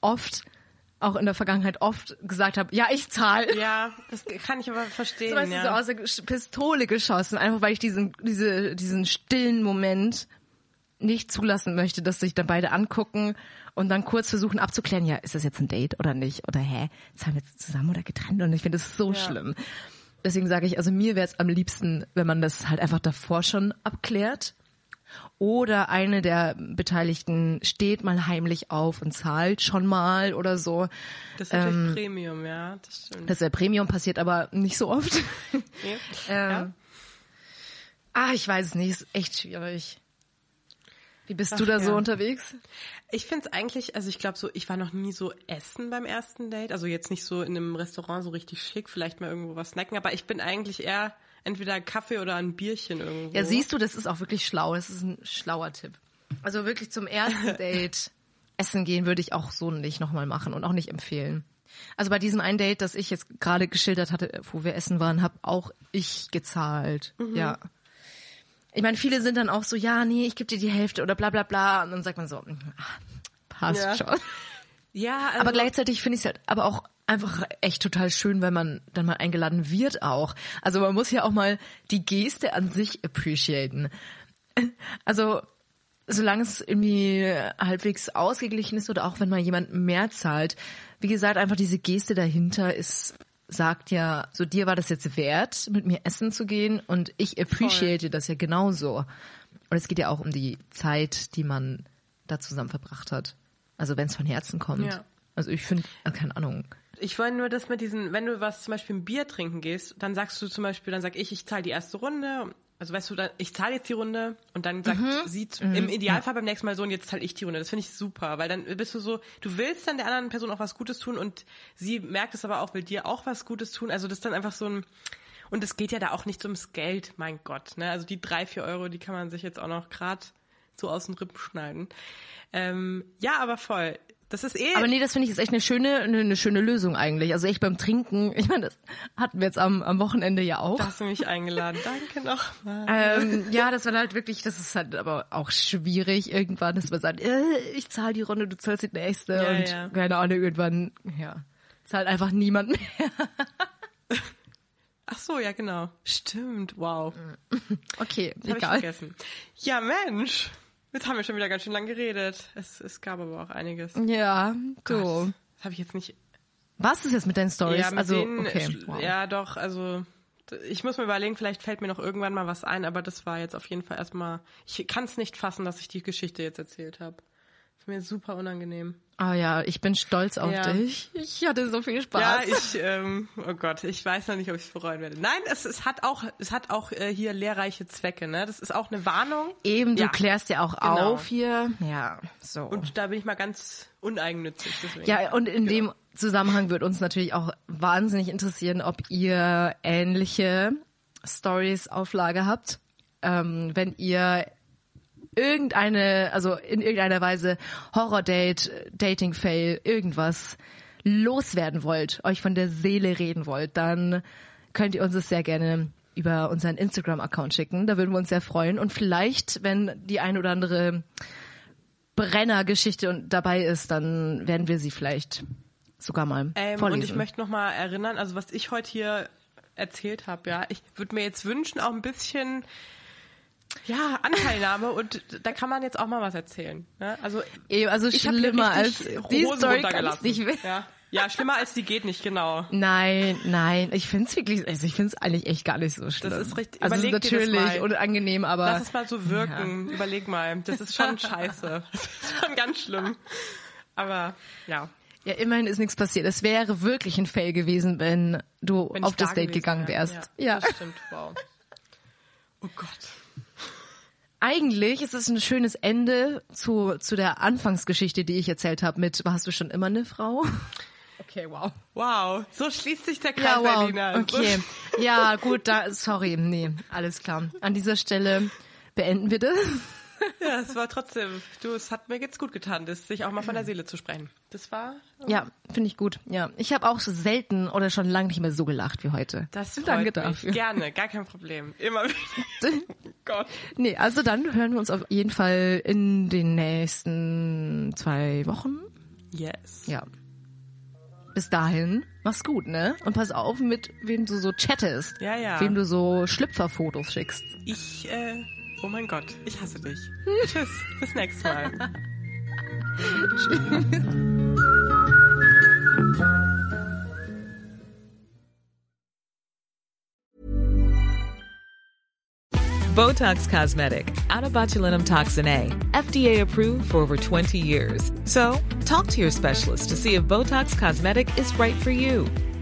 oft, auch in der Vergangenheit oft gesagt habe, ja, ich zahle. ja, das kann ich aber verstehen. So, weißt du, ja. so aus der Pistole geschossen, einfach weil ich diesen, diese, diesen stillen Moment nicht zulassen möchte, dass sich dann beide angucken und dann kurz versuchen abzuklären, ja, ist das jetzt ein Date oder nicht? Oder hä, zahlen wir jetzt zusammen oder getrennt? Und ich finde das so schlimm. Deswegen sage ich, also mir wäre es am liebsten, wenn man das halt einfach davor schon abklärt. Oder eine der Beteiligten steht mal heimlich auf und zahlt schon mal oder so. das ist natürlich Premium, ja, das stimmt. Das wäre Premium, passiert aber nicht so oft. Nee. Ähm, Ja. Ah, ich weiß es nicht, ist echt schwierig. Wie bist du Ach, da so ja. unterwegs? Ich finde es eigentlich, also ich glaube so, ich war noch nie so essen beim ersten Date. Also jetzt nicht so in einem Restaurant so richtig schick, vielleicht mal irgendwo was snacken, aber ich bin eigentlich eher entweder Kaffee oder ein Bierchen irgendwo. Ja, siehst du, das ist auch wirklich schlau. Das ist ein schlauer Tipp. Also wirklich zum ersten Date essen gehen würde ich auch so nicht nochmal machen und auch nicht empfehlen. Also bei diesem einen Date, das ich jetzt gerade geschildert hatte, wo wir essen waren, habe auch ich gezahlt. Ja. Ich meine, viele sind dann auch so, ja, nee, ich gebe dir die Hälfte oder bla bla bla. Und dann sagt man so, ah, passt Ja. schon. Ja, also, Aber gleichzeitig finde ich es halt aber auch einfach echt total schön, wenn man dann mal eingeladen wird auch. Also man muss ja auch mal die Geste an sich appreciaten. Also solange es irgendwie halbwegs ausgeglichen ist oder auch wenn mal jemand mehr zahlt, wie gesagt, einfach diese Geste dahinter ist sagt ja, so dir war das jetzt wert, mit mir essen zu gehen und ich appreciate das ja genauso. Und es geht ja auch um die Zeit, die man da zusammen verbracht hat. Also wenn es von Herzen kommt. Ja. Also ich finde, keine Ahnung. Ich wollte nur das mit diesen, wenn du was zum Beispiel ein Bier trinken gehst, dann sagst du zum Beispiel, dann sag ich, ich zahle die erste Runde. Also weißt du, dann, ich zahle jetzt die Runde und dann sagt sie zu- im Idealfall beim nächsten Mal so und jetzt zahle ich die Runde. Das finde ich super, weil dann bist du so, du willst dann der anderen Person auch was Gutes tun und sie merkt es aber auch, will dir auch was Gutes tun. Also das ist dann einfach so ein und es geht ja da auch nicht ums Geld, mein Gott. Ne? Also die drei, vier Euro, die kann man sich jetzt auch noch gerade so aus den Rippen schneiden. Ähm, ja, aber voll. Das ist eh. Aber nee, das finde ich ist echt eine schöne, eine, eine schöne Lösung eigentlich. Also echt beim Trinken, ich meine, das hatten wir jetzt am, am Wochenende ja auch. Da hast du mich eingeladen. Danke nochmal. Ähm, ja, das war halt wirklich, das ist halt aber auch schwierig irgendwann, dass man sagt, äh, ich zahle die Runde, du zahlst die nächste Ja, und ja. keine Ahnung, irgendwann, ja, zahlt einfach niemand mehr. Ach so, ja, genau. Stimmt, wow. Okay, Hab ich egal. vergessen. Ja, Mensch. Jetzt haben wir schon wieder ganz schön lang geredet. Es, es gab aber auch einiges. Ja, du. Gott, Das habe ich jetzt nicht. Was ist jetzt mit deinen Stories? Ja, mit also, denen, okay. wow. ja, doch, also ich muss mir überlegen, vielleicht fällt mir noch irgendwann mal was ein, aber das war jetzt auf jeden Fall erstmal. Ich kann es nicht fassen, dass ich die Geschichte jetzt erzählt habe. Ist mir super unangenehm. Ah ja, ich bin stolz auf Ja. dich. Ich hatte so viel Spaß. Ja, ich, ähm, oh Gott, ich weiß noch nicht, ob ich es bereuen werde. Nein, es, es hat auch, es hat auch äh, hier lehrreiche Zwecke, ne? Das ist auch eine Warnung. Eben, du Ja. klärst ja auch Genau. auf hier. Ja, so. Und da bin ich mal ganz uneigennützig. Deswegen. Ja, und in dem Zusammenhang wird uns natürlich auch wahnsinnig interessieren, ob ihr ähnliche Stories auf Lager habt. Ähm, wenn ihr irgendeine, also in irgendeiner Weise Horror-Date, Dating-Fail, irgendwas loswerden wollt, euch von der Seele reden wollt, dann könnt ihr uns es sehr gerne über unseren Instagram-Account schicken. Da würden wir uns sehr freuen. Und vielleicht, wenn die ein oder andere Brenner-Geschichte dabei ist, dann werden wir sie vielleicht sogar mal Ähm, vorlesen. und ich möchte noch mal erinnern, also was ich heute hier erzählt habe, ja, ich würde mir jetzt wünschen, auch ein bisschen ja, Anteilnahme und da kann man jetzt auch mal was erzählen. Ne? Also Eben, also schlimmer als die Hosen Story kann es runtergelassen. nicht werden. Ja, Ja, schlimmer als die geht nicht, genau. Nein, nein, ich find's wirklich, also ich find's eigentlich echt gar nicht so schlimm. Das ist richtig. Also es ist Überleg das natürlich mal. unangenehm, aber Lass es mal so wirken. Überleg mal. Das ist schon scheiße. Das ist schon ganz schlimm. Aber ja. ja, immerhin ist nichts passiert. Es wäre wirklich ein Fail gewesen, wenn du Wenn auf das da Date gewesen gegangen wärst. Ja. Das stimmt, wow. Oh Gott. Eigentlich ist es ein schönes Ende zu, zu der Anfangsgeschichte, die ich erzählt habe mit, warst du schon immer eine Frau? Okay, wow. Wow. So schließt sich der Kreis, Ja, wow. Berliner. Okay. Ja, gut, da, sorry, nee, alles klar. An dieser Stelle beenden wir das. Ja, es war trotzdem, du, es hat mir jetzt gut getan, das, sich auch mal von der Seele zu sprechen. Das war, Ja, finde ich gut. Ja, ich habe auch selten oder schon lange nicht mehr so gelacht wie heute. das freut Danke mich. dafür. Gerne, gar kein Problem. Immer wieder. Oh Gott. Nee, also dann hören wir uns auf jeden Fall in den nächsten zwei Wochen. Yes. Ja. Bis dahin, mach's gut, ne? Und pass auf, mit wem du so chattest. Ja, ja. Wem du so Schlüpferfotos schickst. Ich, äh, oh mein Gott, ich hasse dich. Tschüss, bis nächstes Mal. Botox Cosmetic, out of botulinum toxin A, FDA approved for over 20 years. So, talk to your specialist to see if Botox Cosmetic is right for you.